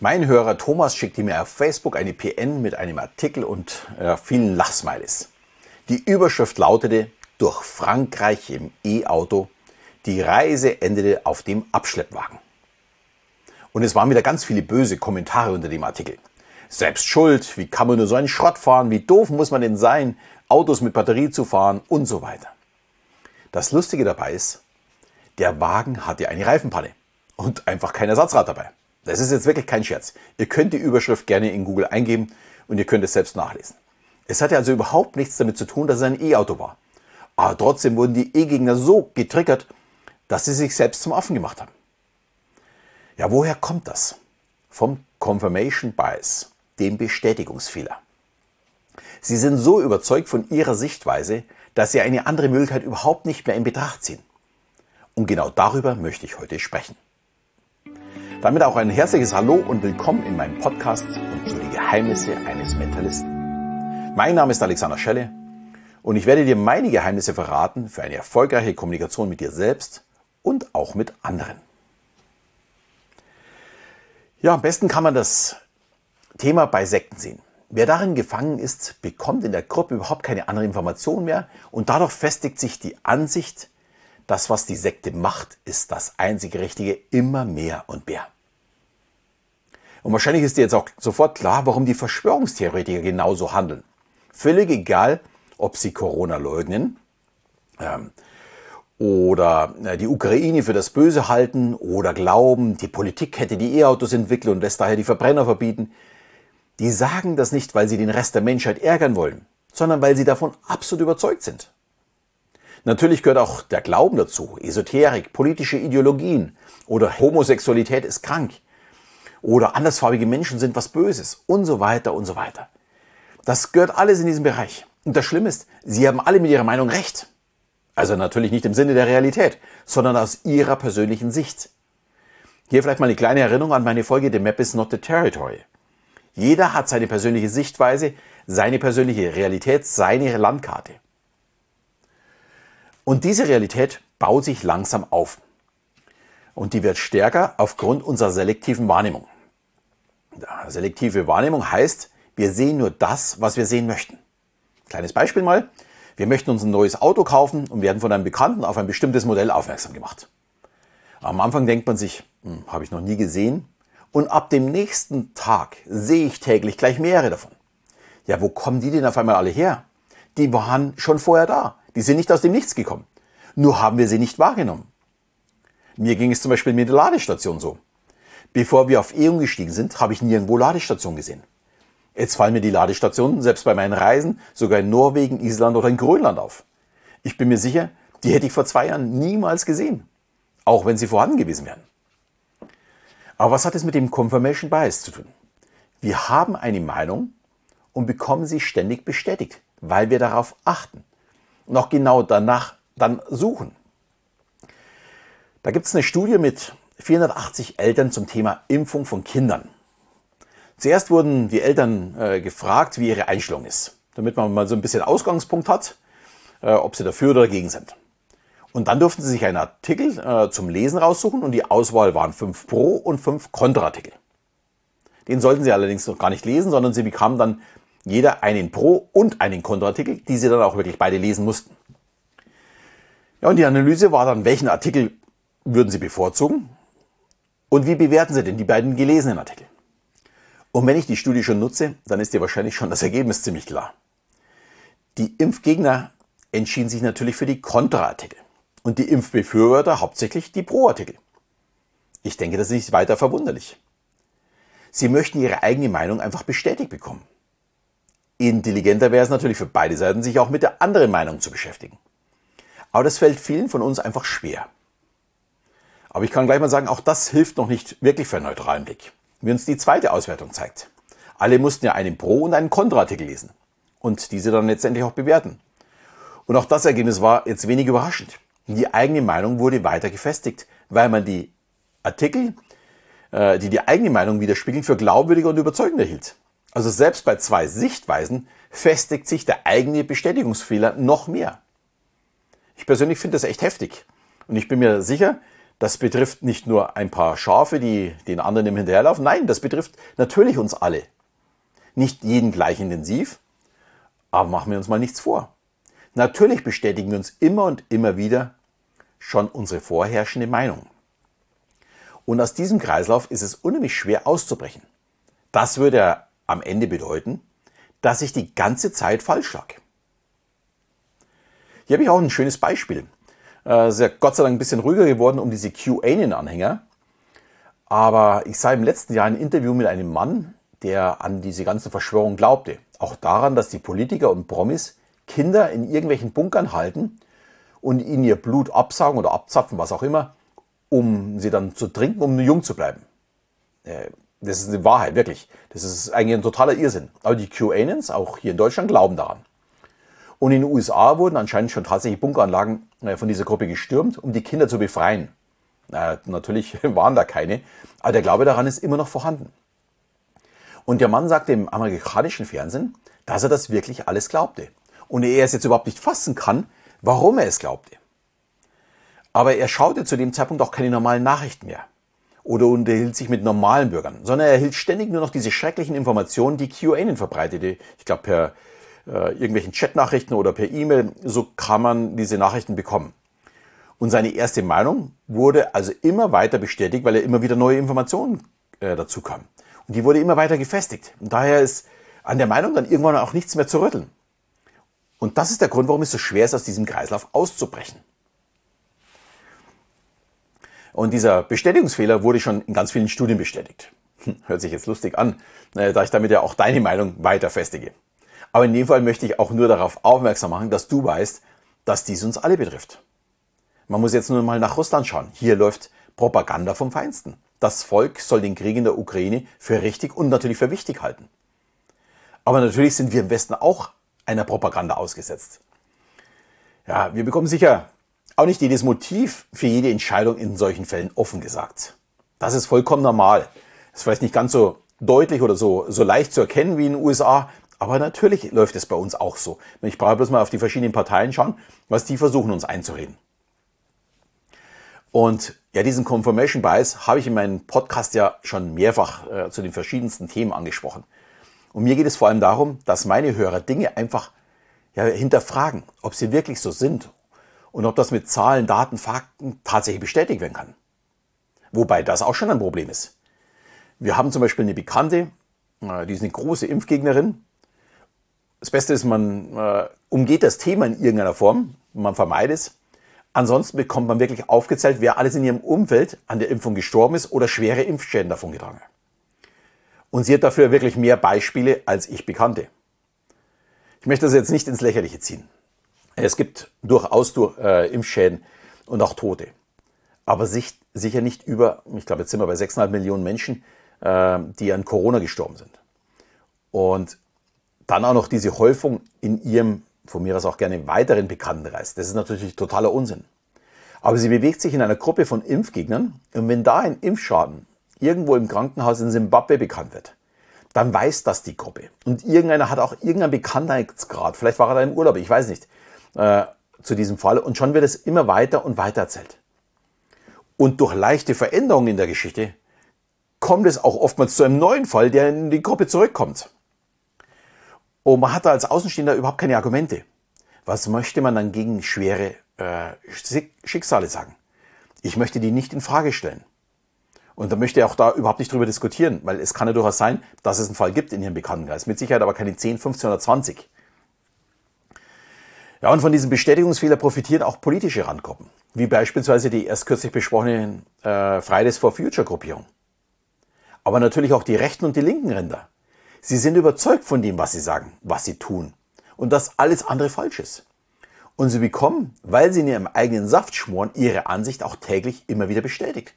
Mein Hörer Thomas schickte mir auf Facebook eine PN mit einem Artikel und äh, vielen Lachsmileys. Die Überschrift lautete Durch Frankreich im E-Auto. Die Reise endete auf dem Abschleppwagen. Und es waren wieder ganz viele böse Kommentare unter dem Artikel. Selbst schuld, wie kann man nur so einen Schrott fahren, wie doof muss man denn sein, Autos mit Batterie zu fahren und so weiter. Das Lustige dabei ist, der Wagen hatte eine Reifenpanne und einfach kein Ersatzrad dabei. Das ist jetzt wirklich kein Scherz. Ihr könnt die Überschrift gerne in Google eingeben und ihr könnt es selbst nachlesen. Es hatte also überhaupt nichts damit zu tun, dass es ein E-Auto war. Aber trotzdem wurden die E-Gegner so getriggert, dass sie sich selbst zum Affen gemacht haben. Ja, woher kommt das? Vom Confirmation Bias, dem Bestätigungsfehler. Sie sind so überzeugt von ihrer Sichtweise, dass sie eine andere Möglichkeit überhaupt nicht mehr in Betracht ziehen. Und genau darüber möchte ich heute sprechen. Damit auch ein herzliches Hallo und willkommen in meinem Podcast und zu die Geheimnisse eines Mentalisten. Mein Name ist Alexander Schelle und ich werde dir meine Geheimnisse verraten für eine erfolgreiche Kommunikation mit dir selbst und auch mit anderen. Ja, am besten kann man das Thema bei Sekten sehen. Wer darin gefangen ist, bekommt in der Gruppe überhaupt keine andere Information mehr und dadurch festigt sich die Ansicht, das, was die Sekte macht, ist das einzige Richtige, immer mehr und mehr. Und wahrscheinlich ist dir jetzt auch sofort klar, warum die Verschwörungstheoretiker genauso handeln. Völlig egal, ob sie Corona leugnen ähm, oder äh, die Ukraine für das Böse halten oder glauben, die Politik hätte die E-Autos entwickelt und lässt daher die Verbrenner verbieten. Die sagen das nicht, weil sie den Rest der Menschheit ärgern wollen, sondern weil sie davon absolut überzeugt sind. Natürlich gehört auch der Glauben dazu, Esoterik, politische Ideologien oder Homosexualität ist krank oder andersfarbige Menschen sind was Böses und so weiter und so weiter. Das gehört alles in diesem Bereich. Und das Schlimme ist, sie haben alle mit ihrer Meinung recht. Also natürlich nicht im Sinne der Realität, sondern aus ihrer persönlichen Sicht. Hier vielleicht mal eine kleine Erinnerung an meine Folge The Map is not the Territory. Jeder hat seine persönliche Sichtweise, seine persönliche Realität, seine Landkarte. Und diese Realität baut sich langsam auf. Und die wird stärker aufgrund unserer selektiven Wahrnehmung. Selektive Wahrnehmung heißt, wir sehen nur das, was wir sehen möchten. Kleines Beispiel mal. Wir möchten uns ein neues Auto kaufen und werden von einem Bekannten auf ein bestimmtes Modell aufmerksam gemacht. Am Anfang denkt man sich, hm, habe ich noch nie gesehen. Und ab dem nächsten Tag sehe ich täglich gleich mehrere davon. Ja, wo kommen die denn auf einmal alle her? Die waren schon vorher da. Die sind nicht aus dem Nichts gekommen. Nur haben wir sie nicht wahrgenommen. Mir ging es zum Beispiel mit der Ladestation so. Bevor wir auf E.ON gestiegen sind, habe ich nirgendwo Ladestationen gesehen. Jetzt fallen mir die Ladestationen, selbst bei meinen Reisen, sogar in Norwegen, Island oder in Grönland auf. Ich bin mir sicher, die hätte ich vor zwei Jahren niemals gesehen. Auch wenn sie vorhanden gewesen wären. Aber was hat es mit dem Confirmation Bias zu tun? Wir haben eine Meinung und bekommen sie ständig bestätigt, weil wir darauf achten auch genau danach dann suchen. Da gibt es eine Studie mit 480 Eltern zum Thema Impfung von Kindern. Zuerst wurden die Eltern äh, gefragt, wie ihre Einstellung ist, damit man mal so ein bisschen Ausgangspunkt hat, äh, ob sie dafür oder dagegen sind. Und dann durften sie sich einen Artikel äh, zum Lesen raussuchen und die Auswahl waren fünf Pro- und fünf Kontraartikel. Den sollten sie allerdings noch gar nicht lesen, sondern sie bekamen dann jeder einen Pro- und einen Kontraartikel, die sie dann auch wirklich beide lesen mussten. Ja, und die Analyse war dann, welchen Artikel würden Sie bevorzugen? Und wie bewerten Sie denn die beiden gelesenen Artikel? Und wenn ich die Studie schon nutze, dann ist dir wahrscheinlich schon das Ergebnis ziemlich klar. Die Impfgegner entschieden sich natürlich für die Kontraartikel und die Impfbefürworter hauptsächlich die Pro-Artikel. Ich denke, das ist nicht weiter verwunderlich. Sie möchten ihre eigene Meinung einfach bestätigt bekommen. Intelligenter wäre es natürlich für beide Seiten, sich auch mit der anderen Meinung zu beschäftigen. Aber das fällt vielen von uns einfach schwer. Aber ich kann gleich mal sagen, auch das hilft noch nicht wirklich für einen neutralen Blick. Wie uns die zweite Auswertung zeigt. Alle mussten ja einen Pro- und einen Kontraartikel lesen und diese dann letztendlich auch bewerten. Und auch das Ergebnis war jetzt wenig überraschend. Die eigene Meinung wurde weiter gefestigt, weil man die Artikel, äh, die die eigene Meinung widerspiegeln, für glaubwürdiger und überzeugender hielt. Also selbst bei zwei Sichtweisen festigt sich der eigene Bestätigungsfehler noch mehr. Ich persönlich finde das echt heftig. Und ich bin mir sicher, Das betrifft nicht nur ein paar Schafe, die den anderen im Hinterherlaufen. Nein, das betrifft natürlich uns alle. Nicht jeden gleich intensiv, aber machen wir uns mal nichts vor. Natürlich bestätigen wir uns immer und immer wieder schon unsere vorherrschende Meinung. Und aus diesem Kreislauf ist es unheimlich schwer auszubrechen. Das würde am Ende bedeuten, dass ich die ganze Zeit falsch lag. Hier habe ich auch ein schönes Beispiel. Äh, ist ja Gott sei Dank ein bisschen ruhiger geworden um diese QAnon-Anhänger. Aber ich sah im letzten Jahr ein Interview mit einem Mann, der an diese ganze Verschwörung glaubte. Auch daran, dass die Politiker und Promis Kinder in irgendwelchen Bunkern halten und ihnen ihr Blut absaugen oder abzapfen, was auch immer, um sie dann zu trinken, um jung zu bleiben. Das ist eine Wahrheit, wirklich. Das ist eigentlich ein totaler Irrsinn. Aber die QAnons, auch hier in Deutschland, glauben daran. Und in den USA wurden anscheinend schon tatsächlich Bunkeranlagen äh, von dieser Gruppe gestürmt, um die Kinder zu befreien. natürlich waren da keine, aber der Glaube daran ist immer noch vorhanden. Und der Mann sagte im amerikanischen Fernsehen, dass er das wirklich alles glaubte. Und er es jetzt überhaupt nicht fassen kann, warum er es glaubte. Aber er schaute zu dem Zeitpunkt auch keine normalen Nachrichten mehr. Oder unterhielt sich mit normalen Bürgern, sondern er erhielt ständig nur noch diese schrecklichen Informationen, die QAnon verbreitete. Ich glaube, per äh, irgendwelchen Chatnachrichten oder per E-Mail, so kann man diese Nachrichten bekommen. Und seine erste Meinung wurde also immer weiter bestätigt, weil er immer wieder neue Informationen äh, dazu kam. Und die wurde immer weiter gefestigt. Und daher ist an der Meinung dann irgendwann auch nichts mehr zu rütteln. Und das ist der Grund, warum es so schwer ist, aus diesem Kreislauf auszubrechen. Und dieser Bestätigungsfehler wurde schon in ganz vielen Studien bestätigt. Hört sich jetzt lustig an, da ich damit ja auch deine Meinung weiter festige. Aber in dem Fall möchte ich auch nur darauf aufmerksam machen, dass du weißt, dass dies uns alle betrifft. Man muss jetzt nur mal nach Russland schauen. Hier läuft Propaganda vom Feinsten. Das Volk soll den Krieg in der Ukraine für richtig und natürlich für wichtig halten. Aber natürlich sind wir im Westen auch einer Propaganda ausgesetzt. Ja, wir bekommen sicher auch nicht jedes Motiv für jede Entscheidung in solchen Fällen offen gesagt. Das ist vollkommen normal. Ist vielleicht nicht ganz so deutlich oder so, so leicht zu erkennen wie in den USA, aber natürlich läuft es bei uns auch so. Ich brauche bloß mal auf die verschiedenen Parteien schauen, was die versuchen uns einzureden. Und ja, diesen Confirmation Bias habe ich in meinem Podcast ja schon mehrfach äh, zu den verschiedensten Themen angesprochen. Und mir geht es vor allem darum, dass meine Hörer Dinge einfach ja, hinterfragen, ob sie wirklich so sind und ob das mit Zahlen, Daten, Fakten tatsächlich bestätigt werden kann. Wobei das auch schon ein Problem ist. Wir haben zum Beispiel eine Bekannte, äh, die ist eine große Impfgegnerin das Beste ist, man äh, umgeht das Thema in irgendeiner Form, man vermeidet es. Ansonsten bekommt man wirklich aufgezählt, wer alles in ihrem Umfeld an der Impfung gestorben ist oder schwere Impfschäden davon getragen. Und sie hat dafür wirklich mehr Beispiele als ich bekannte. Ich möchte das jetzt nicht ins Lächerliche ziehen. Es gibt durchaus durch, äh, Impfschäden und auch Tote. Aber sich, sicher nicht über, ich glaube, jetzt sind wir bei 6,5 Millionen Menschen, äh, die an Corona gestorben sind. Und dann auch noch diese Häufung in ihrem, von mir aus auch gerne weiteren Bekanntenkreis. Das ist natürlich totaler Unsinn. Aber sie bewegt sich in einer Gruppe von Impfgegnern und wenn da ein Impfschaden irgendwo im Krankenhaus in Simbabwe bekannt wird, dann weiß das die Gruppe. Und irgendeiner hat auch irgendeinen Bekanntheitsgrad, vielleicht war er da im Urlaub, ich weiß nicht, äh, zu diesem Fall. Und schon wird es immer weiter und weiter erzählt. Und durch leichte Veränderungen in der Geschichte kommt es auch oftmals zu einem neuen Fall, der in die Gruppe zurückkommt. Und man hat da als Außenstehender überhaupt keine Argumente. Was möchte man dann gegen schwere äh, Schicksale sagen? Ich möchte die nicht in Frage stellen. Und da möchte ich auch da überhaupt nicht drüber diskutieren, weil es kann ja durchaus sein, dass es einen Fall gibt in Ihrem Bekanntenkreis. Mit Sicherheit aber keine 10, 15 oder 20. Ja, und von diesem Bestätigungsfehler profitieren auch politische Randgruppen, wie beispielsweise die erst kürzlich besprochene äh, Fridays for Future Gruppierung. Aber natürlich auch die rechten und die linken Ränder. Sie sind überzeugt von dem, was sie sagen, was sie tun. Und dass alles andere falsch ist. Und sie bekommen, weil sie in ihrem eigenen Saft schmoren, ihre Ansicht auch täglich immer wieder bestätigt.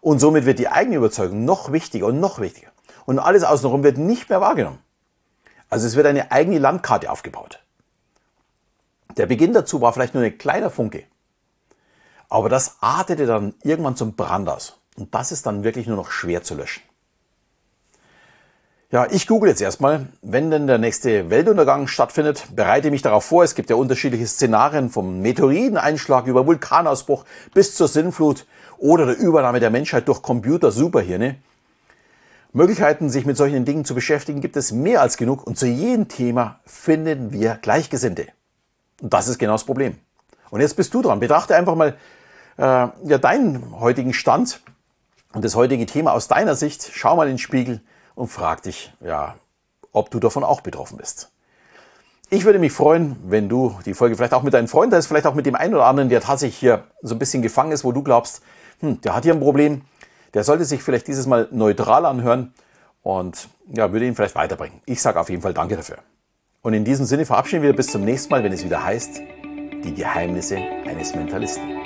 Und somit wird die eigene Überzeugung noch wichtiger und noch wichtiger. Und alles außenrum wird nicht mehr wahrgenommen. Also es wird eine eigene Landkarte aufgebaut. Der Beginn dazu war vielleicht nur ein kleiner Funke. Aber das artete dann irgendwann zum Brand aus. Und das ist dann wirklich nur noch schwer zu löschen. Ja, ich google jetzt erstmal, wenn denn der nächste Weltuntergang stattfindet, bereite mich darauf vor. Es gibt ja unterschiedliche Szenarien vom Meteoriteneinschlag über Vulkanausbruch bis zur Sinnflut oder der Übernahme der Menschheit durch Computer-Superhirne. Möglichkeiten, sich mit solchen Dingen zu beschäftigen, gibt es mehr als genug und zu jedem Thema finden wir Gleichgesinnte. Und das ist genau das Problem. Und jetzt bist du dran. Betrachte einfach mal äh, ja, deinen heutigen Stand und das heutige Thema aus deiner Sicht. Schau mal in den Spiegel und frag dich, ja, ob du davon auch betroffen bist. Ich würde mich freuen, wenn du die Folge vielleicht auch mit deinen Freunden, ist vielleicht auch mit dem einen oder anderen, der tatsächlich hier so ein bisschen gefangen ist, wo du glaubst, hm, der hat hier ein Problem, der sollte sich vielleicht dieses Mal neutral anhören und ja, würde ihn vielleicht weiterbringen. Ich sage auf jeden Fall Danke dafür. Und in diesem Sinne verabschieden wir bis zum nächsten Mal, wenn es wieder heißt, die Geheimnisse eines Mentalisten.